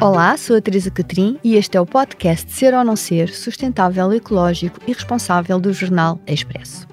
Olá, sou a Teresa Catrim e este é o podcast Ser ou Não Ser, sustentável, ecológico e responsável do jornal Expresso.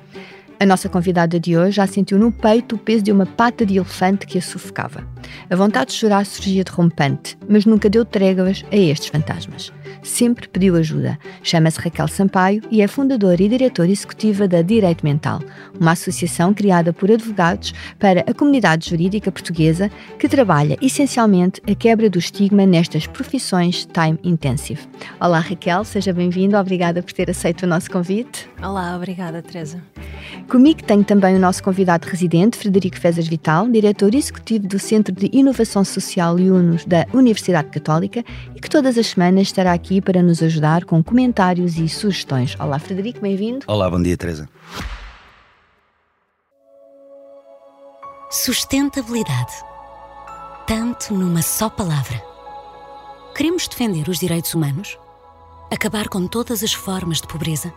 A nossa convidada de hoje já sentiu no peito o peso de uma pata de elefante que a sufocava. A vontade de chorar surgia derrompante, mas nunca deu tréguas a estes fantasmas. Sempre pediu ajuda. Chama-se Raquel Sampaio e é fundadora e diretora executiva da Direito Mental, uma associação criada por advogados para a comunidade jurídica portuguesa que trabalha essencialmente a quebra do estigma nestas profissões time intensive. Olá Raquel, seja bem-vinda, obrigada por ter aceito o nosso convite. Olá, obrigada Teresa. Comigo tenho também o nosso convidado residente, Frederico Fezas Vital, diretor executivo do Centro de Inovação Social e UNOS da Universidade Católica e que todas as semanas estará aqui para nos ajudar com comentários e sugestões. Olá, Frederico, bem-vindo. Olá, bom dia, Teresa. Sustentabilidade. Tanto numa só palavra. Queremos defender os direitos humanos? Acabar com todas as formas de pobreza?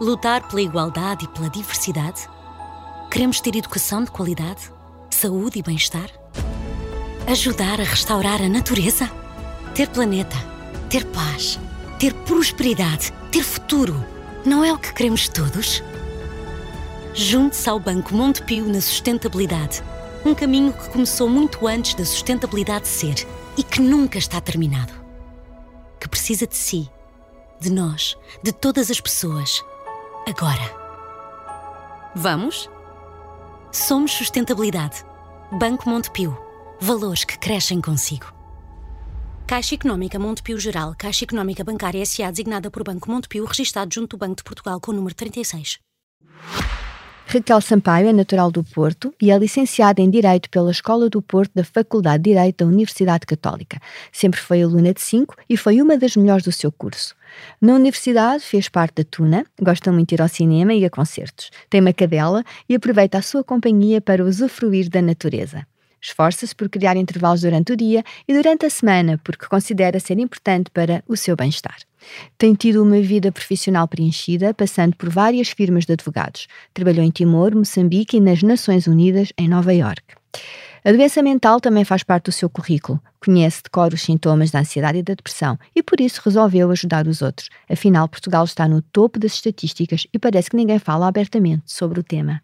Lutar pela igualdade e pela diversidade? Queremos ter educação de qualidade, saúde e bem-estar? Ajudar a restaurar a natureza? Ter planeta, ter paz, ter prosperidade, ter futuro. Não é o que queremos todos? Junte-se ao Banco Montepio na sustentabilidade. Um caminho que começou muito antes da sustentabilidade ser e que nunca está terminado. Que precisa de si, de nós, de todas as pessoas agora. Vamos? Somos Sustentabilidade. Banco Montepio. Valores que crescem consigo. Caixa Económica Montepio Geral, Caixa Económica Bancária S.A. designada por Banco Montepio, registado junto do Banco de Portugal com o número 36. Raquel Sampaio é natural do Porto e é licenciada em Direito pela Escola do Porto da Faculdade de Direito da Universidade Católica. Sempre foi aluna de 5 e foi uma das melhores do seu curso. Na universidade fez parte da Tuna, gosta muito de ir ao cinema e a concertos. Tem uma cadela e aproveita a sua companhia para usufruir da natureza. Esforça-se por criar intervalos durante o dia e durante a semana, porque considera ser importante para o seu bem-estar. Tem tido uma vida profissional preenchida, passando por várias firmas de advogados. Trabalhou em Timor, Moçambique e nas Nações Unidas, em Nova Iorque. A doença mental também faz parte do seu currículo. Conhece de cor os sintomas da ansiedade e da depressão e por isso resolveu ajudar os outros. Afinal, Portugal está no topo das estatísticas e parece que ninguém fala abertamente sobre o tema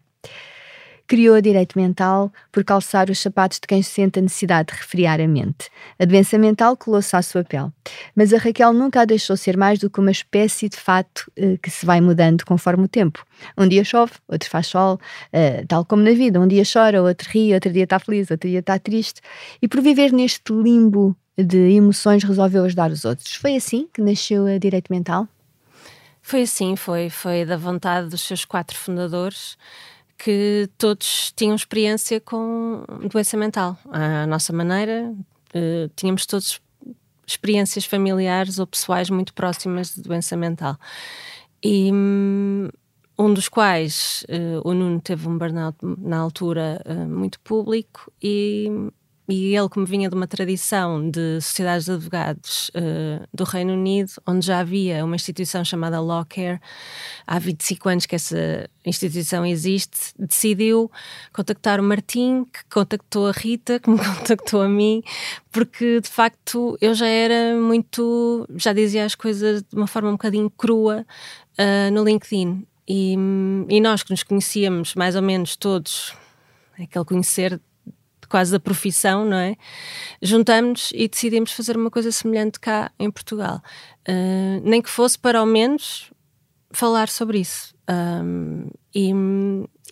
criou direito mental por calçar os sapatos de quem sente a necessidade de refriar a mente. A doença mental colou-se à sua pele. Mas a Raquel nunca a deixou ser mais do que uma espécie de fato uh, que se vai mudando conforme o tempo. Um dia chove, outro faz sol, uh, tal como na vida. Um dia chora, outro ri, outro dia está feliz, outro dia está triste. E por viver neste limbo de emoções resolveu ajudar os outros. Foi assim que nasceu a Direito Mental? Foi assim, foi. Foi da vontade dos seus quatro fundadores que todos tinham experiência com doença mental. À nossa maneira, uh, tínhamos todos experiências familiares ou pessoais muito próximas de doença mental. E um, um dos quais uh, o Nuno teve um burnout na altura uh, muito público e e ele, como vinha de uma tradição de sociedades de advogados uh, do Reino Unido, onde já havia uma instituição chamada Lawcare, há 25 anos que essa instituição existe, decidiu contactar o Martim, que contactou a Rita, que me contactou a mim, porque de facto eu já era muito. já dizia as coisas de uma forma um bocadinho crua uh, no LinkedIn. E, e nós que nos conhecíamos mais ou menos todos, aquele conhecer quase da profissão, não é? Juntamos e decidimos fazer uma coisa semelhante cá em Portugal. Uh, nem que fosse para ao menos falar sobre isso. Um, e,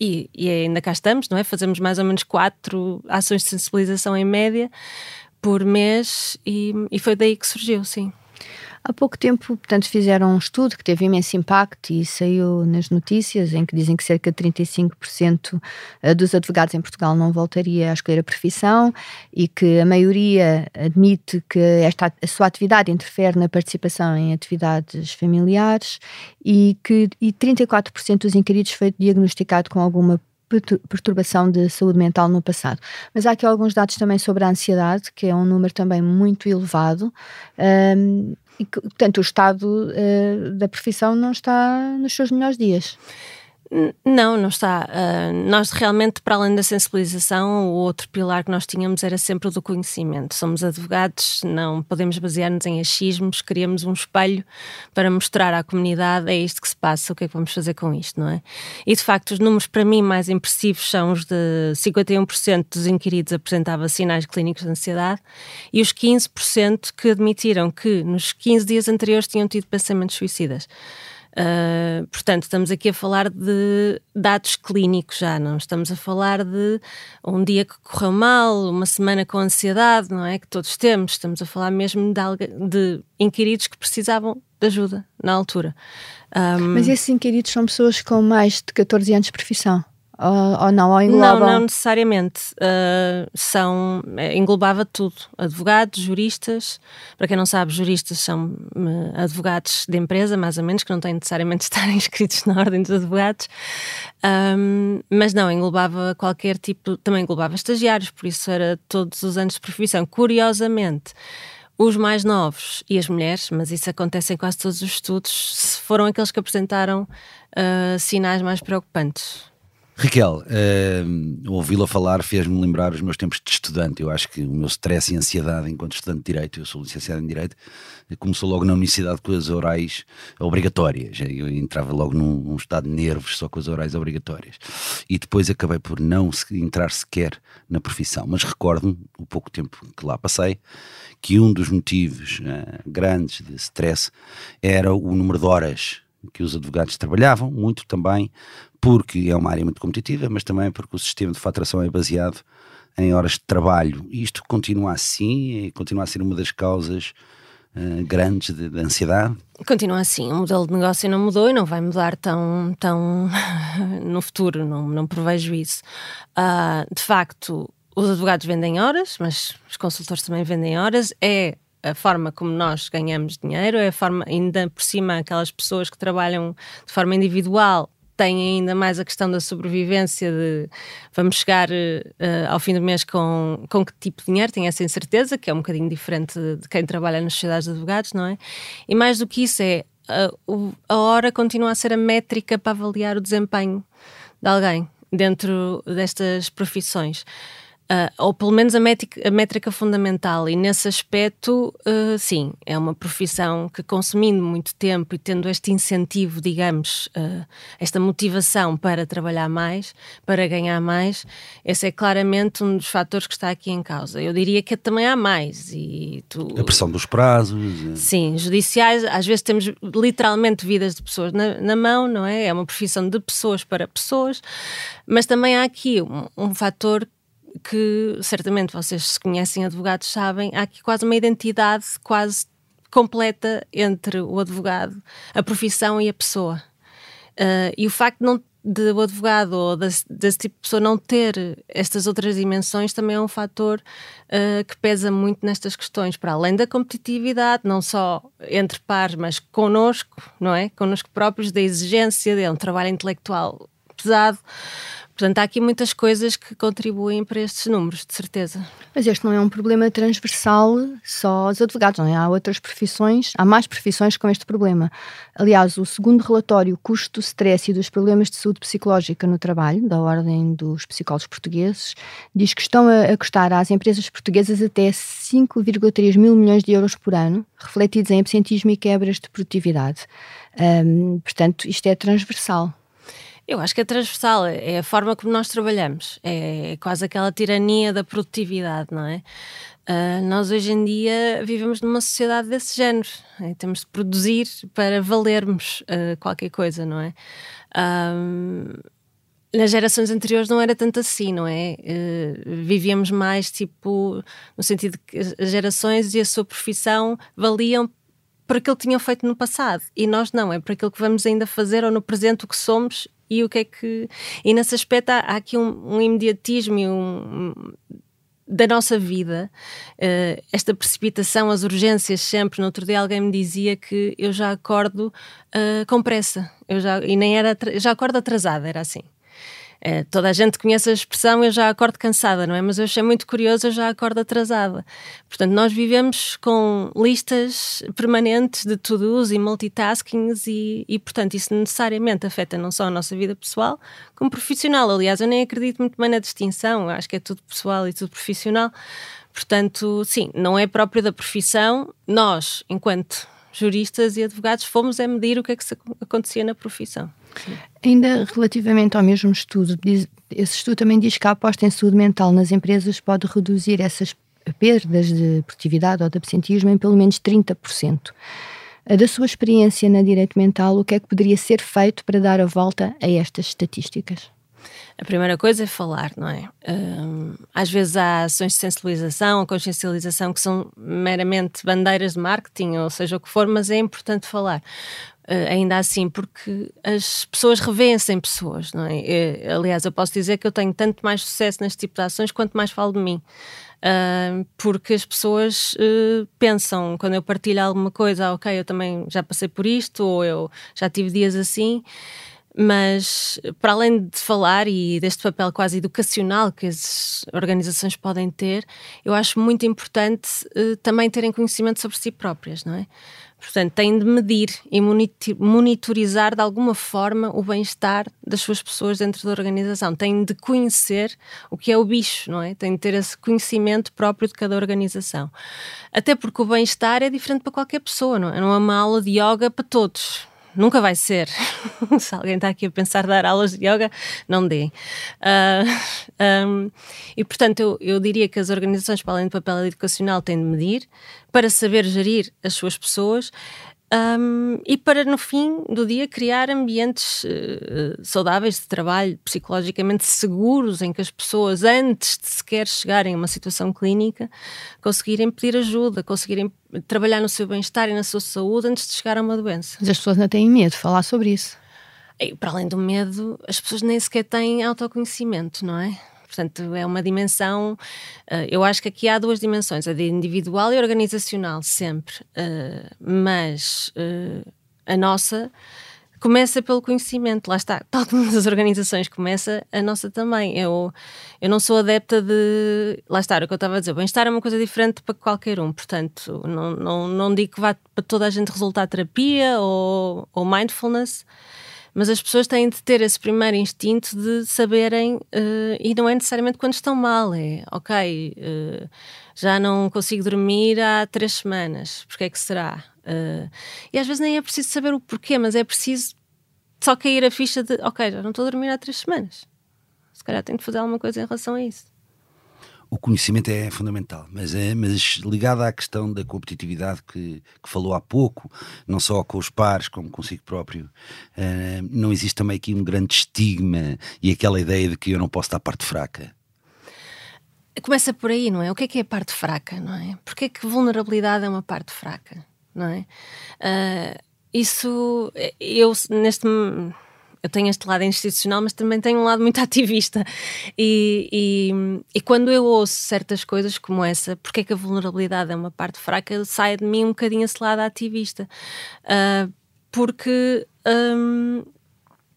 e, e, ainda cá estamos, não é? Fazemos mais ou menos quatro ações de sensibilização em média por mês e, e foi daí que surgiu, sim. Há pouco tempo, portanto, fizeram um estudo que teve imenso impacto e saiu nas notícias, em que dizem que cerca de 35% eh, dos advogados em Portugal não voltaria a escolher a profissão e que a maioria admite que esta, a sua atividade interfere na participação em atividades familiares e que e 34% dos inquiridos foi diagnosticado com alguma perturbação de saúde mental no passado. Mas há aqui alguns dados também sobre a ansiedade, que é um número também muito elevado. Um, e portanto, o estado uh, da profissão não está nos seus melhores dias. Não, não está. Uh, nós realmente, para além da sensibilização, o outro pilar que nós tínhamos era sempre o do conhecimento. Somos advogados, não podemos basear-nos em achismos, queríamos um espelho para mostrar à comunidade é isto que se passa, o que é que vamos fazer com isto, não é? E de facto, os números para mim mais impressivos são os de 51% dos inquiridos apresentavam sinais clínicos de ansiedade e os 15% que admitiram que nos 15 dias anteriores tinham tido pensamentos suicidas. Uh, portanto, estamos aqui a falar de dados clínicos já, não estamos a falar de um dia que correu mal, uma semana com ansiedade, não é? Que todos temos, estamos a falar mesmo de, de inquiridos que precisavam de ajuda na altura. Um, Mas esses inquiridos são pessoas com mais de 14 anos de profissão? Ou, ou não, ou engloba? Não, não necessariamente. Uh, são, é, englobava tudo. Advogados, juristas. Para quem não sabe, juristas são uh, advogados de empresa, mais ou menos, que não têm necessariamente de estar inscritos na ordem dos advogados. Um, mas não, englobava qualquer tipo. Também englobava estagiários, por isso era todos os anos de profissão. Curiosamente, os mais novos e as mulheres, mas isso acontece em quase todos os estudos, foram aqueles que apresentaram uh, sinais mais preocupantes. Raquel, uh, ouvi-la falar fez-me lembrar os meus tempos de estudante. Eu acho que o meu stress e ansiedade enquanto estudante de Direito, eu sou licenciado em Direito, começou logo na universidade com as orais obrigatórias. Eu entrava logo num, num, estado de nervos só com as orais obrigatórias. E depois acabei por não entrar sequer na profissão. Mas recordo-me, o pouco tempo que lá passei, que um dos motivos uh, grandes de stress era o número de horas que os advogados trabalhavam, muito também porque é uma área muito competitiva, mas também porque o sistema de faturação é baseado em horas de trabalho. E isto continua assim e continua a ser uma das causas uh, grandes de, de, ansiedade? Continua assim. O modelo de negócio não mudou e não vai mudar tão, tão no futuro, não, não prevejo isso. Uh, de facto, os advogados vendem horas, mas os consultores também vendem horas. É a forma como nós ganhamos dinheiro, é a forma, ainda por cima, aquelas pessoas que trabalham de forma individual tem ainda mais a questão da sobrevivência de vamos chegar uh, ao fim do mês com, com que tipo de dinheiro, tem essa incerteza, que é um bocadinho diferente de quem trabalha nas sociedades de advogados, não é? E mais do que isso é uh, a hora continua a ser a métrica para avaliar o desempenho de alguém dentro destas profissões. Uh, ou pelo menos a métrica, a métrica fundamental, e nesse aspecto, uh, sim, é uma profissão que, consumindo muito tempo e tendo este incentivo, digamos, uh, esta motivação para trabalhar mais, para ganhar mais, esse é claramente um dos fatores que está aqui em causa. Eu diria que também há mais. E tu... A pressão dos prazos. É. Sim, judiciais, às vezes temos literalmente vidas de pessoas na, na mão, não é? É uma profissão de pessoas para pessoas, mas também há aqui um, um fator que certamente vocês se conhecem advogados sabem, há aqui quase uma identidade quase completa entre o advogado, a profissão e a pessoa. Uh, e o facto de, não, de o advogado ou desse, desse, tipo de pessoa não ter estas outras dimensões também é um fator uh, que pesa muito nestas questões, para além da competitividade, não só entre pares, mas connosco, não é? Connosco próprios, da exigência, de um trabalho intelectual pesado. Portanto, há aqui muitas coisas que contribuem para estes números, de certeza. Mas este não é um problema transversal só aos advogados, não é? Há outras profissões, há mais profissões com este problema. Aliás, o segundo relatório, Custo do Stress e dos Problemas de Saúde Psicológica no Trabalho, da Ordem dos Psicólogos Portugueses, diz que estão a custar às empresas portuguesas até 5,3 mil milhões de euros por ano, refletidos em absentismo e quebras de produtividade. Portanto, isto é transversal. Eu acho que é transversal, é a forma como nós trabalhamos, é quase aquela tirania da produtividade, não é? Uh, nós hoje em dia vivemos numa sociedade desse género, é? temos de produzir para valermos uh, qualquer coisa, não é? Uh, nas gerações anteriores não era tanto assim, não é? vivíamos mais tipo no sentido que as gerações e a sua profissão valiam por aquilo que tinham feito no passado e nós não, é por aquilo que vamos ainda fazer ou no presente o que somos e o que é que. E nesse aspecto há, há aqui um, um imediatismo e um, da nossa vida, uh, esta precipitação, as urgências sempre. No outro dia alguém me dizia que eu já acordo uh, com pressa, eu já, e nem era, já acordo atrasada, era assim. É, toda a gente conhece a expressão eu já acordo cansada, não é? Mas eu achei muito curioso, eu já acordo atrasada. Portanto, nós vivemos com listas permanentes de to-dos e multitaskings e, e, portanto, isso necessariamente afeta não só a nossa vida pessoal, como profissional. Aliás, eu nem acredito muito bem na distinção, eu acho que é tudo pessoal e tudo profissional. Portanto, sim, não é próprio da profissão. Nós, enquanto juristas e advogados, fomos a medir o que é que acontecia na profissão. Ainda relativamente ao mesmo estudo, esse estudo também diz que a aposta em saúde mental nas empresas pode reduzir essas perdas de produtividade ou de absentismo em pelo menos 30%. Da sua experiência na direito mental, o que é que poderia ser feito para dar a volta a estas estatísticas? A primeira coisa é falar, não é? Um, às vezes há ações de sensibilização ou consciencialização que são meramente bandeiras de marketing, ou seja o que for, mas é importante falar. Uh, ainda assim, porque as pessoas revêem-se em pessoas, não é? Eu, aliás, eu posso dizer que eu tenho tanto mais sucesso neste tipo de ações quanto mais falo de mim. Uh, porque as pessoas uh, pensam, quando eu partilho alguma coisa, ah, ok, eu também já passei por isto, ou eu já tive dias assim, mas para além de falar e deste papel quase educacional que as organizações podem ter, eu acho muito importante uh, também terem conhecimento sobre si próprias, não é? Portanto, têm de medir e monitorizar de alguma forma o bem-estar das suas pessoas dentro da organização. Têm de conhecer o que é o bicho, não é? Têm de ter esse conhecimento próprio de cada organização. Até porque o bem-estar é diferente para qualquer pessoa, não é? Não é uma aula de yoga para todos nunca vai ser. Se alguém está aqui a pensar dar aulas de yoga, não dê. Uh, ah, um, e portanto, eu, eu, diria que as organizações, para além do papel educacional, têm de medir para saber gerir as suas pessoas. Um, e para, no fim do dia, criar ambientes uh, saudáveis de trabalho, psicologicamente seguros, em que as pessoas, antes de sequer chegarem a uma situação clínica, conseguirem pedir ajuda, conseguirem trabalhar no seu bem-estar e na sua saúde antes de chegar a uma doença. Mas as pessoas não têm medo de falar sobre isso. E, para além do medo, as pessoas nem sequer têm autoconhecimento, não é? Portanto, é uma dimensão. Uh, eu acho que aqui há duas dimensões, a de individual e organizacional, sempre. Uh, mas uh, a nossa começa pelo conhecimento, lá está, tal como as organizações começa, a nossa também. Eu, eu não sou adepta de. Lá está, o que eu estava a dizer, bem-estar é uma coisa diferente para qualquer um, portanto, não, não, não digo que vá para toda a gente resultar terapia ou, ou mindfulness mas as pessoas têm de ter esse primeiro instinto de saberem, uh, e não é necessariamente quando estão mal, é ok, uh, já não consigo dormir há três semanas, porque é que será? Uh, e às vezes nem é preciso saber o porquê, mas é preciso só cair a ficha de ok, já não estou a dormir há três semanas. Se calhar tenho de fazer alguma coisa em relação a isso o conhecimento é fundamental, mas, é, mas ligado à questão da competitividade que, que falou há pouco, não só com os pares, como consigo próprio, uh, não existe também aqui um grande estigma e aquela ideia de que eu não posso estar parte fraca? Começa por aí, não é? O que é que é a parte fraca, não é? Porque é que vulnerabilidade é uma parte fraca, não é? Uh, isso, eu neste eu tenho este lado institucional, mas também tenho um lado muito ativista. E, e, e, quando eu ouço certas coisas como essa, porque é que a vulnerabilidade é uma parte fraca, sai de mim um bocadinho esse lado ativista. Uh, porque. Um,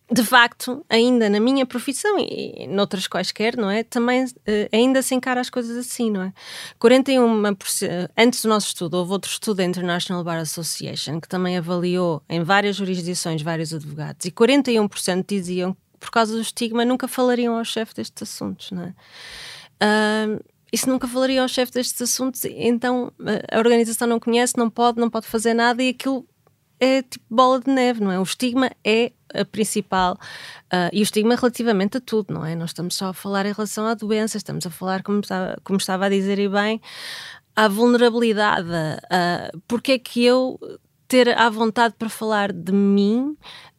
de facto, ainda na minha profissão e noutras quaisquer, não é? Também uh, ainda se encara as coisas assim, não é? 41%, antes do nosso estudo, houve outro estudo da International Bar Association que também avaliou em várias jurisdições vários advogados e 41% diziam que por causa do estigma nunca falariam ao chefe destes assuntos, não é? Uh, e se nunca falaria ao chefe destes assuntos, então a organização não conhece, não pode, não pode fazer nada e aquilo é tipo bola de neve, não é? O estigma é a principal uh, e o estigma relativamente a tudo, não é? Nós estamos só a falar em relação à doença, estamos a falar, como estava, como estava a dizer e bem, à vulnerabilidade. Uh, porque é que eu ter à vontade para falar de mim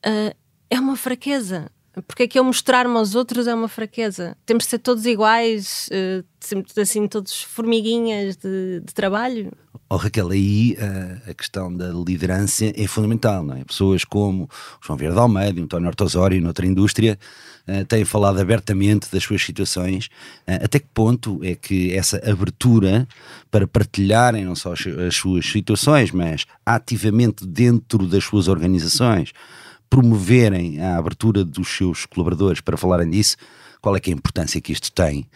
uh, é uma fraqueza? Porque é que eu mostrar-me aos outros é uma fraqueza? Temos de ser todos iguais, uh, assim, todos formiguinhas de, de trabalho? Oh, Raquel, aí uh, a questão da liderança é fundamental, não é? Pessoas como João Vieira de Almeida, António Ortosório, noutra indústria, uh, têm falado abertamente das suas situações. Uh, até que ponto é que essa abertura para partilharem não só as, as suas situações, mas ativamente dentro das suas organizações, promoverem a abertura dos seus colaboradores para falarem disso, qual é é a importância que isto tem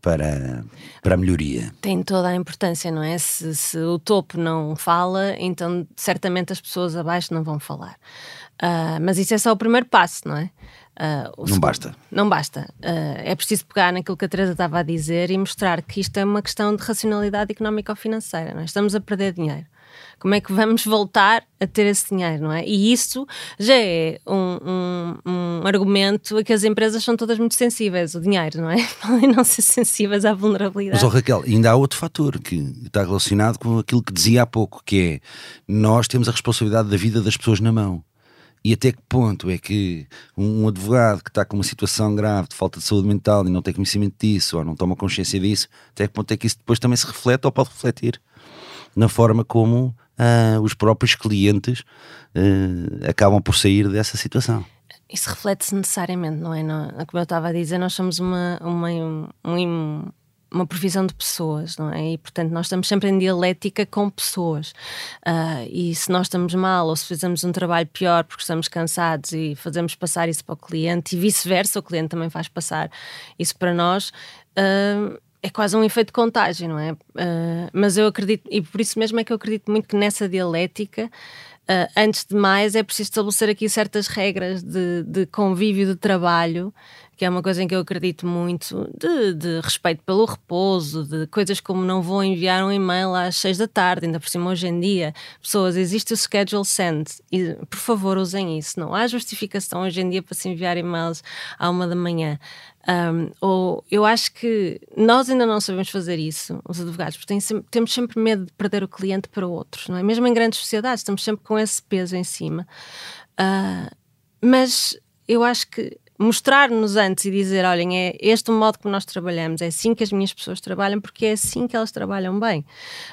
para, para a melhoria. Tem toda a importância, não é? Se, se, o topo não fala, então certamente as pessoas abaixo não vão falar. Uh, mas isso é só o primeiro passo, não é? Uh, não segundo, basta. Não basta. Uh, é preciso pegar naquilo que a Teresa estava a dizer e mostrar que isto é uma questão de racionalidade económica ou financeira. Não é? Estamos a perder dinheiro. Como é que vamos voltar a ter esse dinheiro, não é? E isso já é um, um, um argumento a que as empresas são todas muito sensíveis, o dinheiro, não é? Podem não ser sensíveis à vulnerabilidade. Mas, oh, Raquel, ainda há outro fator que está relacionado com aquilo que dizia há pouco, que é nós temos a responsabilidade da vida das pessoas na mão. E até que ponto é que um advogado que está com uma situação grave de falta de saúde mental e não tem conhecimento disso ou não toma consciência disso, até que ponto é que isso depois também se reflete ou pode refletir na forma como uh, os próprios clientes uh, acabam por sair dessa situação? Isso reflete-se necessariamente, não é? Como eu estava a dizer, nós somos uma, uma, um, um uma provisão de pessoas, não é? E portanto nós estamos sempre em dialética com pessoas. Uh, e se nós estamos mal ou se fazemos um trabalho pior porque estamos cansados e fazemos passar isso para o cliente e vice-versa, o cliente também faz passar isso para nós. Uh, é quase um efeito de contágio, não é? Uh, mas eu acredito, e por isso mesmo é que eu acredito muito que nessa dialética Uh, antes de mais, é preciso estabelecer aqui certas regras de, de, convívio de trabalho, que é uma coisa em que eu acredito muito, de, de, respeito pelo repouso, de coisas como não vou enviar um e-mail às seis da tarde, ainda por cima hoje em dia. Pessoas, existe o schedule send, e por favor usem isso. Não há justificação hoje em dia para se enviar e-mails à uma da manhã. Um, ou eu acho que nós ainda não sabemos fazer isso, os advogados, porque sempre, temos sempre medo de perder o cliente para outros, não é? Mesmo em grandes sociedades, estamos sempre com esse peso em cima. Uh, mas eu acho que mostrar-nos antes e dizer: olhem, é este o modo como nós trabalhamos, é assim que as minhas pessoas trabalham, porque é assim que elas trabalham bem.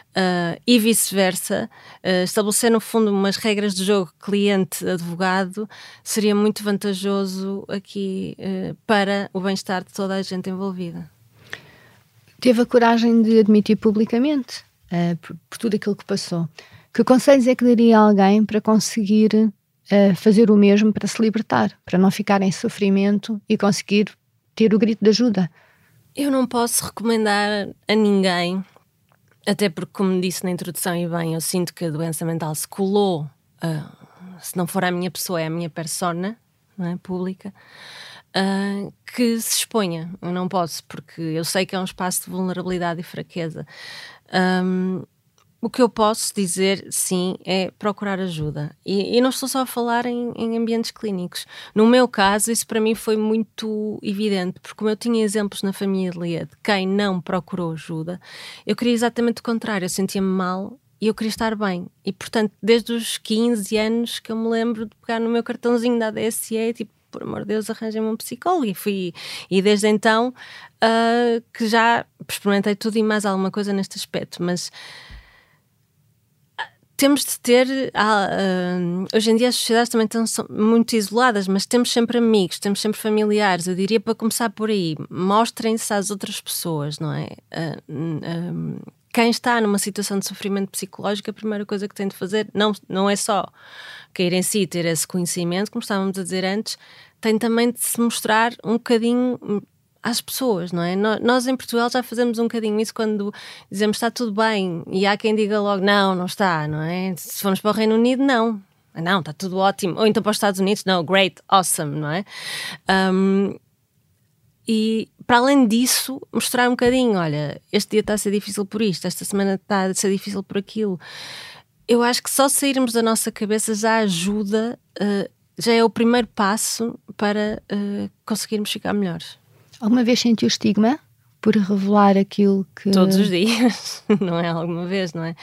Uh, e vice-versa, uh, estabelecer no fundo umas regras de jogo cliente-advogado seria muito vantajoso aqui uh, para o bem-estar de toda a gente envolvida. Teve a coragem de admitir publicamente por, por tudo aquilo que passou. Que conselhos é que daria a alguém para conseguir uh, fazer o mesmo para se libertar, para não ficar em sofrimento e conseguir ter o grito de ajuda. Eu não posso recomendar a ninguém, até porque, como disse na introdução, e bem, eu sinto que a doença mental se colou, uh, se não for a minha pessoa, é a minha persona é, pública. Uh, que se exponha. Eu não posso, porque eu sei que é um espaço de vulnerabilidade e fraqueza. Um, o que eu posso dizer, sim, é procurar ajuda. E, e não estou só a falar em, em, ambientes clínicos. No meu caso, isso para mim foi muito evidente, porque como eu tinha exemplos na família de quem não procurou ajuda, eu queria exatamente o contrário. Eu sentia-me mal e eu queria estar bem. E, portanto, desde os 15 anos que eu me lembro de pegar no meu cartãozinho da ADSE, tipo, por amor de Deus, arranjem-me um psicólogo. E fui. E desde então uh, que já experimentei tudo e mais alguma coisa neste aspecto. Mas temos de ter. Uh, hoje em dia as sociedades também estão muito isoladas, mas temos sempre amigos, temos sempre familiares. Eu diria para começar por aí, mostrem-se às outras pessoas, não é? Uh, quem está numa situação de sofrimento psicológico, a primeira coisa que tem de fazer não, não é só cair em si, ter esse conhecimento, como estávamos a dizer antes, tem também de se mostrar um bocadinho às pessoas, não é? Nós em Portugal já fazemos um bocadinho isso quando dizemos está tudo bem e há quem diga logo não, não está, não é? Se formos para o Reino Unido, não. Não, está tudo ótimo. Ou então para os Estados Unidos, não, great, awesome, não é? Um, e para além disso, mostrar um bocadinho: olha, este dia está a ser difícil por isto, esta semana está a ser difícil por aquilo. Eu acho que só sairmos da nossa cabeça já ajuda, uh, já é o primeiro passo para uh, conseguirmos ficar melhores. Alguma vez sentiu estigma por revelar aquilo que. Todos os dias, não é alguma vez, não é?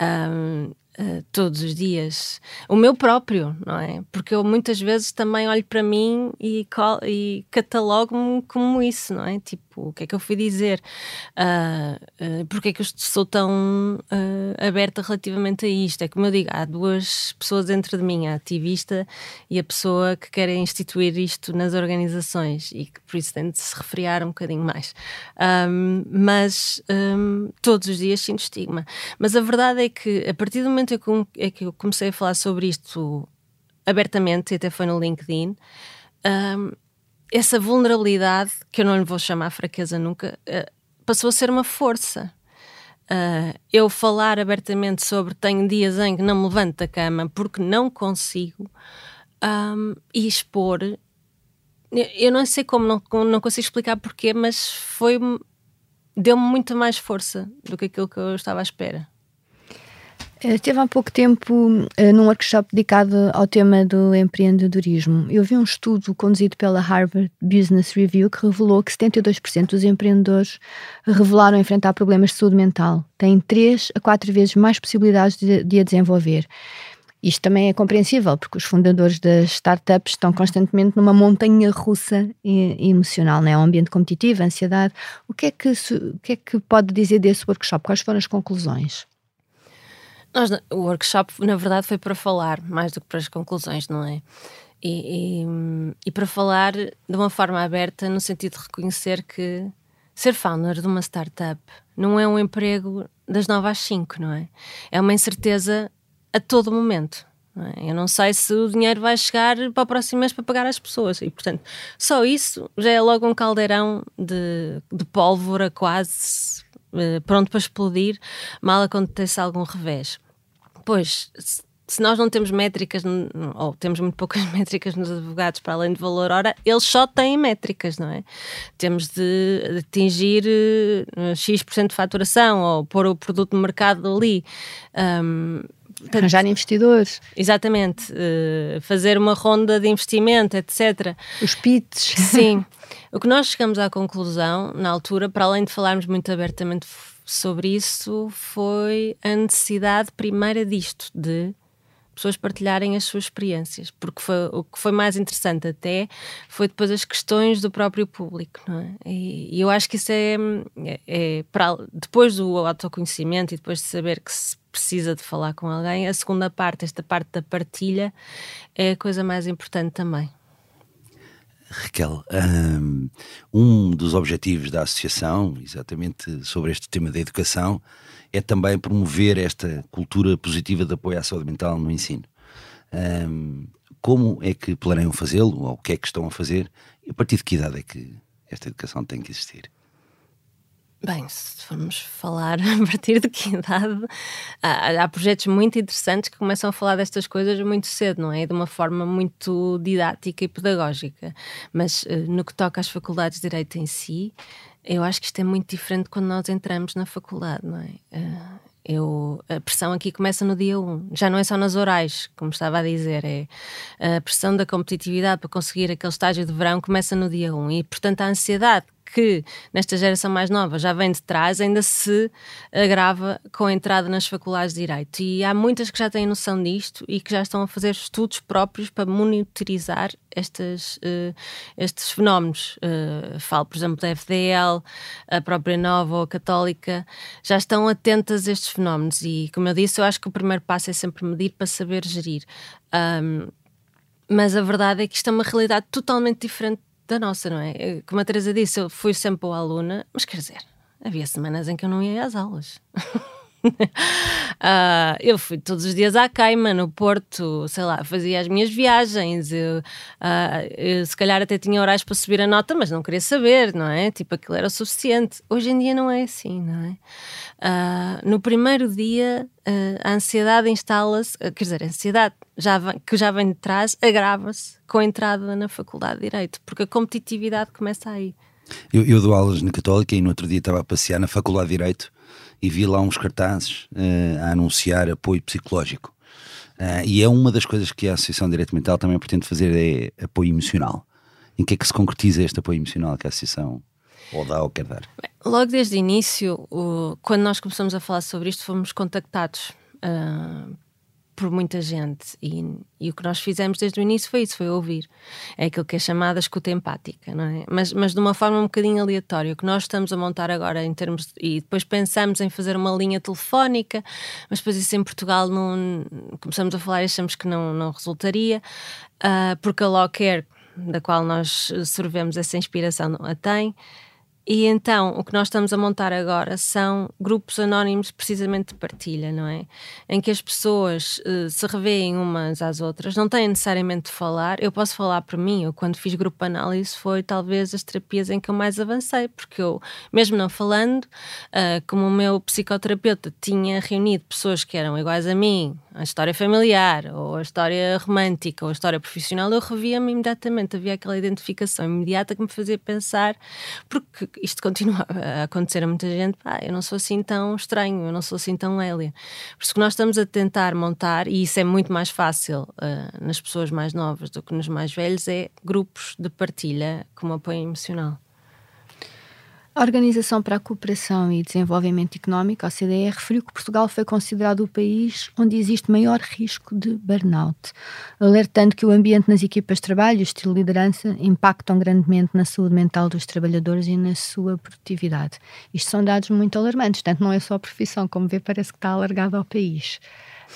Um, uh, todos os dias. O meu próprio, não é? Porque eu muitas vezes também olho para mim e, e catalogo-me como isso, não é? Tipo, Tipo, o que é que eu fui dizer? Uh, uh, porque é que eu sou tão uh, aberta relativamente a isto? É como eu digo, há duas pessoas dentro de mim, a ativista e a pessoa que quer instituir isto nas organizações e que por isso tem de se refriar um bocadinho mais. Um, mas um, todos os dias sinto estigma. Mas a verdade é que a partir do momento em que eu comecei a falar sobre isto abertamente, e até foi no LinkedIn, um, essa vulnerabilidade, que eu não lhe vou chamar fraqueza nunca, uh, passou a ser uma força. Uh, eu falar abertamente sobre tenho dias em que não me levanto da cama porque não consigo um, e expor. Eu não sei como, não, não consigo explicar porquê, mas foi deu-me muito mais força do que aquilo que eu estava à espera. Esteve há pouco tempo uh, num workshop dedicado ao tema do empreendedorismo. Eu vi um estudo conduzido pela Harvard Business Review que revelou que 72% dos empreendedores revelaram enfrentar problemas de saúde mental. Têm 3 a 4 vezes mais possibilidades de, de a desenvolver. Isto também é compreensível, porque os fundadores das startups estão constantemente numa montanha russa emocional, né? um ambiente competitivo, ansiedade. O que, é que, o que é que pode dizer desse workshop? Quais foram as conclusões? Nós, o workshop, na verdade, foi para falar, mais do que para as conclusões, não é? E, e, e, para falar de uma forma aberta, no sentido de reconhecer que ser founder de uma startup não é um emprego das 9 às 5, não é? É uma incerteza a todo momento. Não é? Eu não sei se o dinheiro vai chegar para o próximo mês para pagar as pessoas. E, portanto, só isso já é logo um caldeirão de, de pólvora quase eh, pronto para explodir, mal acontece algum revés. Pois, se nós não temos métricas, ou temos muito poucas métricas nos advogados para além de valor hora, eles só têm métricas, não é? Temos de atingir uh, X% de faturação ou pôr o produto no mercado ali. Um, Arranjar investidores. Exatamente. Uh, fazer uma ronda de investimento, etc. Os PITs. Sim. o que nós chegamos à conclusão, na altura, para além de falarmos muito abertamente sobre isso, foi a necessidade primeira disto, de pessoas partilharem as suas experiências, porque foi, o que foi mais interessante até foi depois as questões do próprio público, é? E, e eu acho que isso é, é, é, para, depois do autoconhecimento e depois de saber que se precisa de falar com alguém, a segunda parte, esta parte da partilha, é a coisa mais importante também. Raquel, um dos objetivos da associação, exatamente sobre este tema da educação, é também promover esta cultura positiva de apoio à saúde mental no ensino. Como é que planeiam fazê-lo, ou o que é que estão a fazer, e a partir de que idade é que esta educação tem que existir? Bem, se formos falar a partir de que idade, há, projetos muito interessantes que começam a falar destas coisas muito cedo, não é? De uma forma muito didática e pedagógica. Mas eh, no que toca às faculdades de Direito em si, eu acho que isto é muito diferente quando nós entramos na faculdade, não é? Uh, eu, a pressão aqui começa no dia 1. Já não é só nas orais, como estava a dizer, é a pressão da competitividade para conseguir aquele estágio de verão começa no dia 1. E, portanto, a ansiedade que nesta geração mais nova já vem de trás, ainda se agrava com a entrada nas faculdades de Direito. E há muitas que já têm noção disto e que já estão a fazer estudos próprios para monitorizar estes, uh, estes fenómenos. Uh, falo, por exemplo, da FDL, a própria Nova ou a Católica, já estão atentas a estes fenómenos. E, como eu disse, eu acho que o primeiro passo é sempre medir para saber gerir. Um, mas a verdade é que isto é uma realidade totalmente diferente da nossa, não é? Como a Teresa disse, eu fui sempre boa aluna, mas quer dizer, havia semanas em que eu não ia às aulas. uh, eu fui todos os dias à Caima, no Porto, sei lá, fazia as minhas viagens. Eu, uh, eu, se calhar até tinha horários para subir a nota, mas não queria saber, não é? Tipo, aquilo era o suficiente. Hoje em dia não é assim, não é? Uh, no primeiro dia, a ansiedade instala-se, quer dizer, a ansiedade já vem, que já vem de trás agrava-se com a entrada na Faculdade de Direito, porque a competitividade começa aí. Eu, eu dou aulas na Católica e no outro dia estava a passear na Faculdade de Direito e vi lá uns cartazes uh, a anunciar apoio psicológico. Uh, e é uma das coisas que a Associação de Direito Mental também pretende fazer é apoio emocional. Em que é que se concretiza este apoio emocional que a Associação ou dá ou quer dar? Logo desde o início, o, quando nós começamos a falar sobre isto, fomos contactados uh, por muita gente. E, e, o que nós fizemos desde o início foi isso, foi ouvir. É aquilo que é chamada escuta empática, não é? Mas, mas de uma forma um bocadinho aleatória. O que nós estamos a montar agora em termos... De, e depois pensamos em fazer uma linha telefónica, mas depois isso em Portugal não... Começamos a falar e achamos que não, não resultaria, uh, porque a Care, da qual nós servemos essa inspiração, não a tem. E então, o que nós estamos a montar agora são grupos anónimos precisamente de partilha, não é? Em que as pessoas uh, se revêem umas às outras, não têm necessariamente de falar. Eu posso falar por mim, eu quando fiz grupo análise foi talvez as terapias em que eu mais avancei, porque eu, mesmo não falando, uh, como o meu psicoterapeuta tinha reunido pessoas que eram iguais a mim, a história familiar, ou a história romântica, ou a história profissional, eu revia-me imediatamente, havia aquela identificação imediata que me fazia pensar, porque isto continua a acontecer a muita gente, pá, eu não sou assim tão estranho, eu não sou assim tão Lélia. Por isso que nós estamos a tentar montar, e isso é muito mais fácil uh, nas pessoas mais novas do que nos mais velhos, é grupos de partilha como apoio emocional. A Organização para a Cooperação e Desenvolvimento Económico, a OCDE, referiu que Portugal foi considerado o país onde existe maior risco de burnout, alertando que o ambiente nas equipas de trabalho e o estilo de liderança impactam grandemente na saúde mental dos trabalhadores e na sua produtividade. Isto são dados muito alarmantes, portanto, não é só a profissão, como vê, parece que está alargado ao país.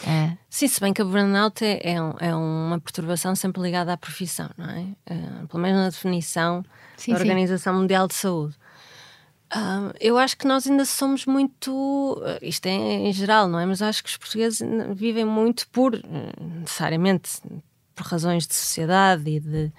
É. Sim, se bem que a burnout é, é, é, uma perturbação sempre ligada à profissão, não é? Uh, pelo menos na definição sim, da Organização sim. Mundial de Saúde. Eu acho que nós ainda somos muito. Ah, isto é em geral, não é? Mas acho que os portugueses vivem muito por, necessariamente, por razões de sociedade e de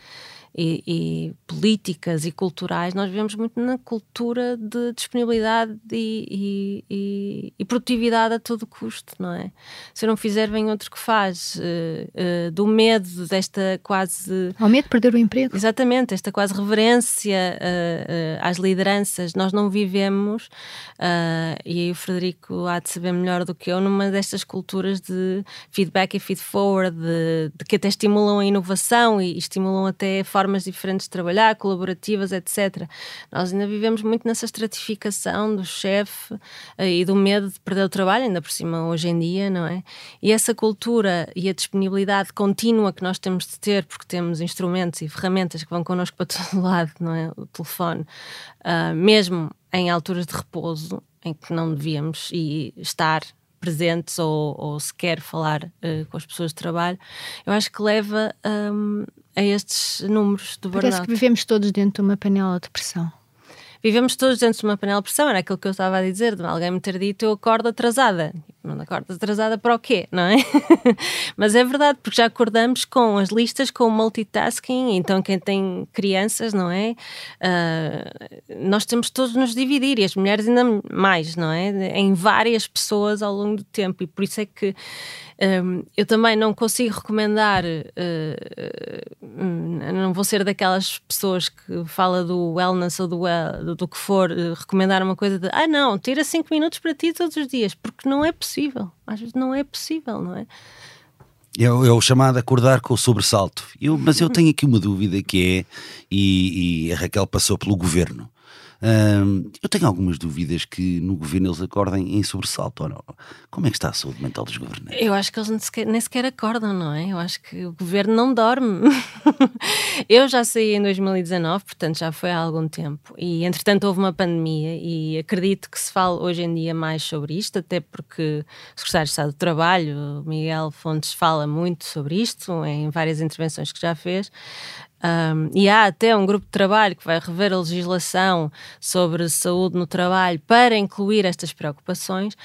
e, e, políticas e culturais, nós vivemos muito na cultura de disponibilidade e, e, e, produtividade a todo custo, não é? Se eu não fizer, vem outro que faz. Uh, uh, do medo, desta quase. Ao medo de perder o emprego. Exatamente, esta quase reverência uh, às lideranças. Nós não vivemos, e aí o Frederico há de saber melhor do que eu, numa destas culturas de feedback e feed-forward, de, de, que até estimulam a inovação e, estimulam até formas formas diferentes de trabalhar, colaborativas, etc. Nós ainda vivemos muito nessa estratificação do chefe uh, e do medo de perder o trabalho, ainda por cima hoje em dia, não é? E essa cultura e a disponibilidade contínua que nós temos de ter, porque temos instrumentos e ferramentas que vão connosco para todo lado, não é? O telefone, uh, mesmo em alturas de repouso, em que não devíamos e estar presentes ou, ou sequer falar uh, com as pessoas de trabalho, eu acho que leva um, a estes números do burnout. Parece que vivemos todos dentro de uma panela de pressão. Vivemos todos dentro de uma panela de pressão, era aquilo que eu estava a dizer, de alguém me ter dito eu acordo atrasada. Não acordo atrasada para o quê, não é? Mas é verdade, porque já acordamos com as listas, com o multitasking, então quem tem crianças, não é? Uh, nós temos todos nos dividir, e as mulheres ainda mais, não é? Em várias pessoas ao longo do tempo, e por isso é que um, eu também não consigo recomendar, uh, uh, não vou ser daquelas pessoas que fala do wellness ou do, well, do, que for, uh, recomendar uma coisa de ah, não, tira 5 minutos para ti todos os dias, porque não é possível. Às vezes não é possível, não é? É, é o chamado acordar com o sobressalto. Eu, mas eu tenho aqui uma dúvida que é, e, e a Raquel passou pelo governo eu tenho algumas dúvidas que no governo eles acordem em sobressalto ou não. Como é que está a saúde mental dos governantes? Eu acho que eles nem sequer, nem sequer acordam, não é? Eu acho que o governo não dorme. eu já saí em 2019, portanto já foi há algum tempo. E entretanto houve uma pandemia e acredito que se fala hoje em dia mais sobre isto, até porque o secretário de Estado do Trabalho, Miguel Fontes, fala muito sobre isto em várias intervenções que já fez. Um, e há até um grupo de trabalho que vai rever a legislação sobre saúde no trabalho para incluir estas preocupações,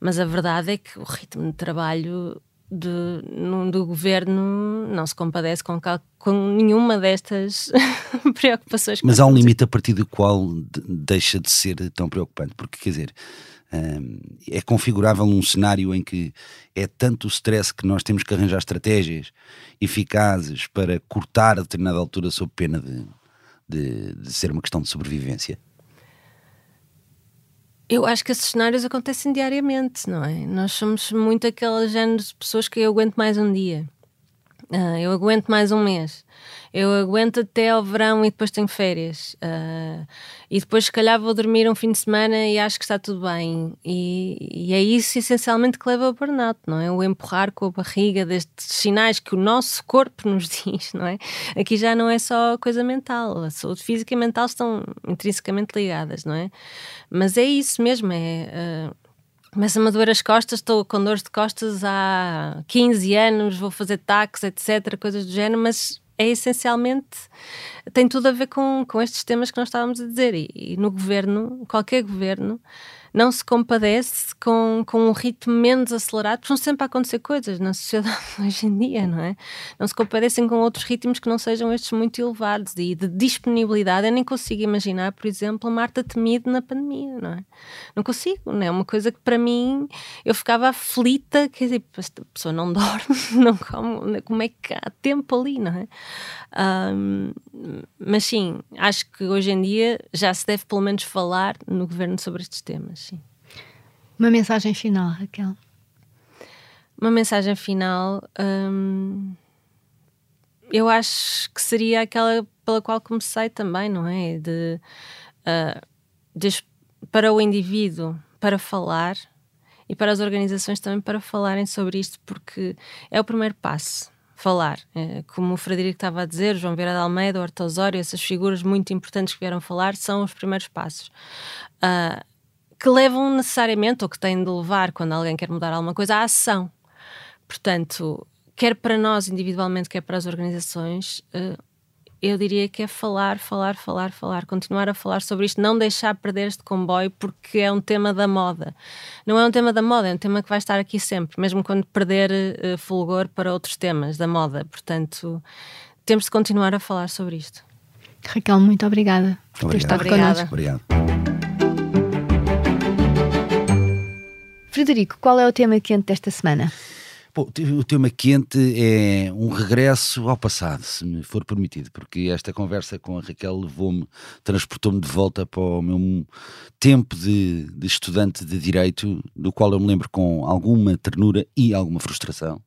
mas a verdade é que o ritmo de trabalho de, no, do governo não se compadece com, com nenhuma destas preocupações. Mas há um limite a partir do qual deixa de ser tão preocupante, porque quer dizer é configurável um cenário em que é tanto o stress que nós temos que arranjar estratégias eficazes para cortar a determinada altura sob pena de, de, de ser uma questão de sobrevivência? Eu acho que esses cenários acontecem diariamente, não é? Nós somos muito aquele género de pessoas que eu aguento mais um dia. Uh, eu aguento mais um mês. Eu aguento até ao verão e depois tenho férias. Uh, e depois, se calhar, vou dormir um fim de semana e acho que está tudo bem. E, e é isso essencialmente que leva ao burnout, não é? O empurrar com a barriga destes sinais que o nosso corpo nos diz, não é? Aqui já não é só coisa mental. A saúde física e mental estão intrinsecamente ligadas, não é? Mas é isso mesmo, é. Uh, Começa-me a doer as costas, estou com dores de costas há 15 anos, vou fazer taques, etc., coisas do género, mas é essencialmente tem tudo a ver com, com estes temas que nós estávamos a dizer. E, e no governo, qualquer governo, não se compadece com, com um ritmo menos acelerado, estão sempre a acontecer coisas na sociedade hoje em dia, não é? Não se compadecem com outros ritmos que não sejam estes muito elevados e de disponibilidade. Eu nem consigo imaginar, por exemplo, a Marta Temido na pandemia, não é? Não consigo, não é? Uma coisa que para mim eu ficava aflita, quer dizer, esta pessoa não dorme, não come, como é que há tempo ali, não é? Um, mas sim, acho que hoje em dia já se deve pelo menos falar no governo sobre estes temas sim. Uma mensagem final, Raquel. Uma mensagem final. Hum, eu acho que seria aquela pela qual comecei também, não é? De, uh, de, para o indivíduo, para falar e para as organizações também para falarem sobre isto, porque é o primeiro passo. Falar, é, como o Frederico estava a dizer, João Vieira de Almeida, o Horta Osório, essas figuras muito importantes que vieram falar, são os primeiros passos. Uh, que levam necessariamente, ou que têm de levar, quando alguém quer mudar alguma coisa, à ação. Portanto, quer para nós individualmente, quer para as organizações, eh, eu diria que é falar, falar, falar, falar, continuar a falar sobre isto, não deixar perder este comboio, porque é um tema da moda. Não é um tema da moda, é um tema que vai estar aqui sempre, mesmo quando perder uh, fulgor para outros temas da moda. Portanto, temos de continuar a falar sobre isto. Raquel, muito obrigada por ter estado connosco. Obrigado. Frederico, qual é o tema quente desta semana? Bom, o tema quente é um regresso ao passado, se me for permitido, porque esta conversa com a Raquel levou-me, transportou-me de volta para o meu tempo de, de, estudante de Direito, do qual eu me lembro com alguma ternura e alguma frustração.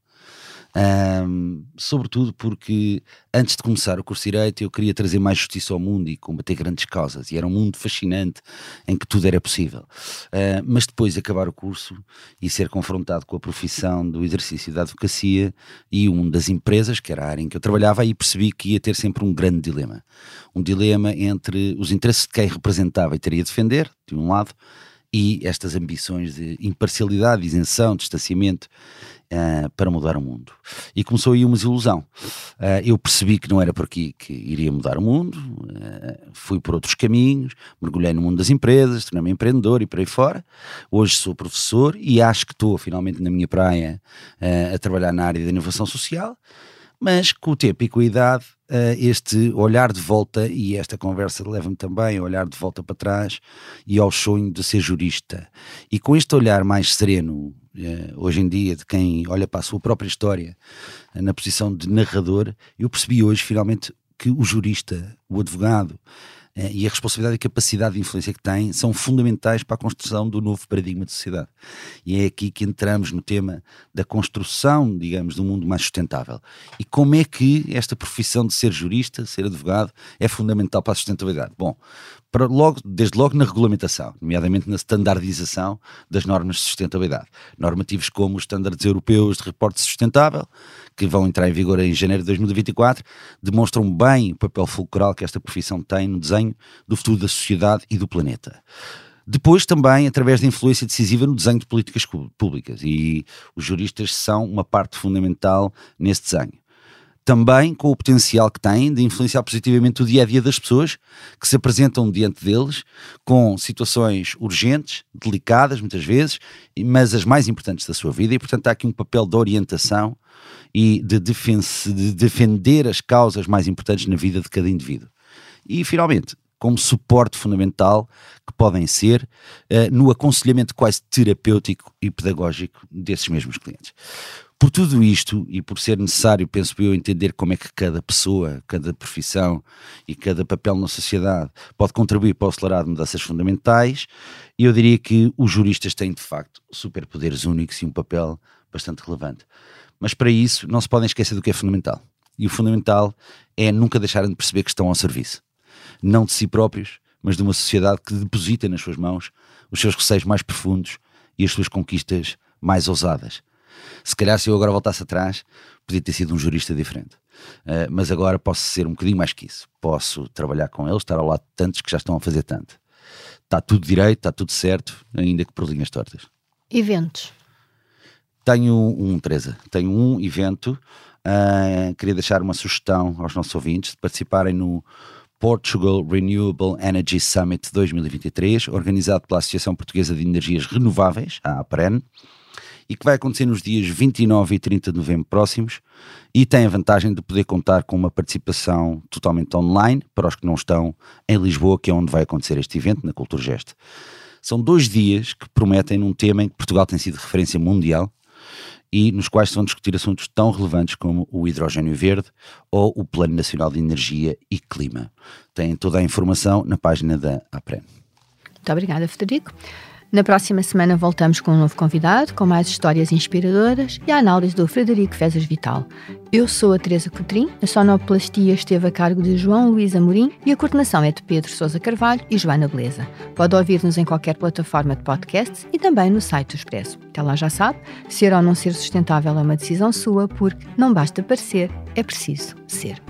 Um, sobretudo porque antes de começar o curso de Direito eu queria trazer mais justiça ao mundo e combater grandes causas e era um mundo fascinante em que tudo era possível. Uh, mas depois de acabar o curso e ser confrontado com a profissão do exercício da advocacia e um das empresas, que era a área em que eu trabalhava aí percebi que ia ter sempre um grande dilema. Um dilema entre os interesses de quem representava e teria de defender, de um lado e estas ambições de imparcialidade, isenção, distanciamento uh, para mudar o mundo. E começou aí uma desilusão. Uh, eu percebi que não era por aqui que iria mudar o mundo, uh, fui por outros caminhos, mergulhei no mundo das empresas, tornei-me empreendedor e por aí fora. Hoje sou professor e acho que estou finalmente na minha praia a trabalhar na área da inovação social mas com o tempo e com a idade, uh, este olhar de volta, e esta conversa leva-me também a olhar de volta para trás e ao sonho de ser jurista. E com este olhar mais sereno, uh, hoje em dia, de quem olha para a sua própria história, uh, na posição de narrador, eu percebi hoje finalmente que o jurista, o advogado, e a responsabilidade e a capacidade de influência que tem são fundamentais para a construção do novo paradigma de sociedade. E é aqui que entramos no tema da construção, digamos, de um mundo mais sustentável. E como é que esta profissão de ser jurista, ser advogado, é fundamental para a sustentabilidade? Bom, para logo, desde logo na regulamentação, nomeadamente na standardização das normas de sustentabilidade. Normativos como os estándares europeus de reporte sustentável, que vão entrar em vigor em janeiro de 2024, demonstram bem o papel fulcral que esta profissão tem no desenho do futuro da sociedade e do planeta. Depois também através da influência decisiva no desenho de políticas públicas e os juristas são uma parte fundamental nesse desenho. Também com o potencial que têm de influenciar positivamente o dia a dia das pessoas que se apresentam diante deles com situações urgentes, delicadas muitas vezes, mas as mais importantes da sua vida, e portanto há aqui um papel de orientação e de, de defender as causas mais importantes na vida de cada indivíduo. E finalmente, como suporte fundamental que podem ser uh, no aconselhamento quase terapêutico e pedagógico desses mesmos clientes. Por tudo isto e por ser necessário, penso eu, entender como é que cada pessoa, cada profissão e cada papel na sociedade pode contribuir para de mudanças fundamentais, eu diria que os juristas têm de facto superpoderes únicos e um papel bastante relevante. Mas para isso não se podem esquecer do que é fundamental. E o fundamental é nunca deixarem de perceber que estão ao serviço. Não de si próprios, mas de uma sociedade que deposita nas suas mãos os seus receios mais profundos e as suas conquistas mais ousadas. Se calhar, se eu agora voltasse atrás, podia ter sido um jurista diferente. Uh, mas agora posso ser um bocadinho mais que isso. Posso trabalhar com eles, estar ao lado de tantos que já estão a fazer tanto. Está tudo direito, está tudo certo, ainda que por linhas tortas. Eventos. Tenho um, Teresa, tenho um evento Uh, queria deixar uma sugestão aos nossos ouvintes de participarem no Portugal Renewable Energy Summit 2023, organizado pela Associação Portuguesa de Energias Renováveis, a APREN, e que vai acontecer nos dias 29 e 30 de novembro próximos e tem a vantagem de poder contar com uma participação totalmente online para os que não estão em Lisboa, que é onde vai acontecer este evento, na Cultura Geste. São dois dias que prometem num tema em que Portugal tem sido referência mundial e nos quais se vão discutir assuntos tão relevantes como o hidrogênio verde ou o Plano Nacional de Energia e Clima. Tem toda a informação na página da APREN. Muito obrigada, Federico. Na próxima semana voltamos com um novo convidado, com mais histórias inspiradoras e a análise do Frederico Fezas Vital. Eu sou a Teresa Cotrim, a sonoplastia esteve a cargo de João Luís Amorim e a coordenação é de Pedro Sousa Carvalho e Joana Beleza. Pode ouvir-nos em qualquer plataforma de podcasts e também no site do Expresso. Até lá já sabe, ser ou não ser sustentável é uma decisão sua, porque não basta parecer, é preciso ser.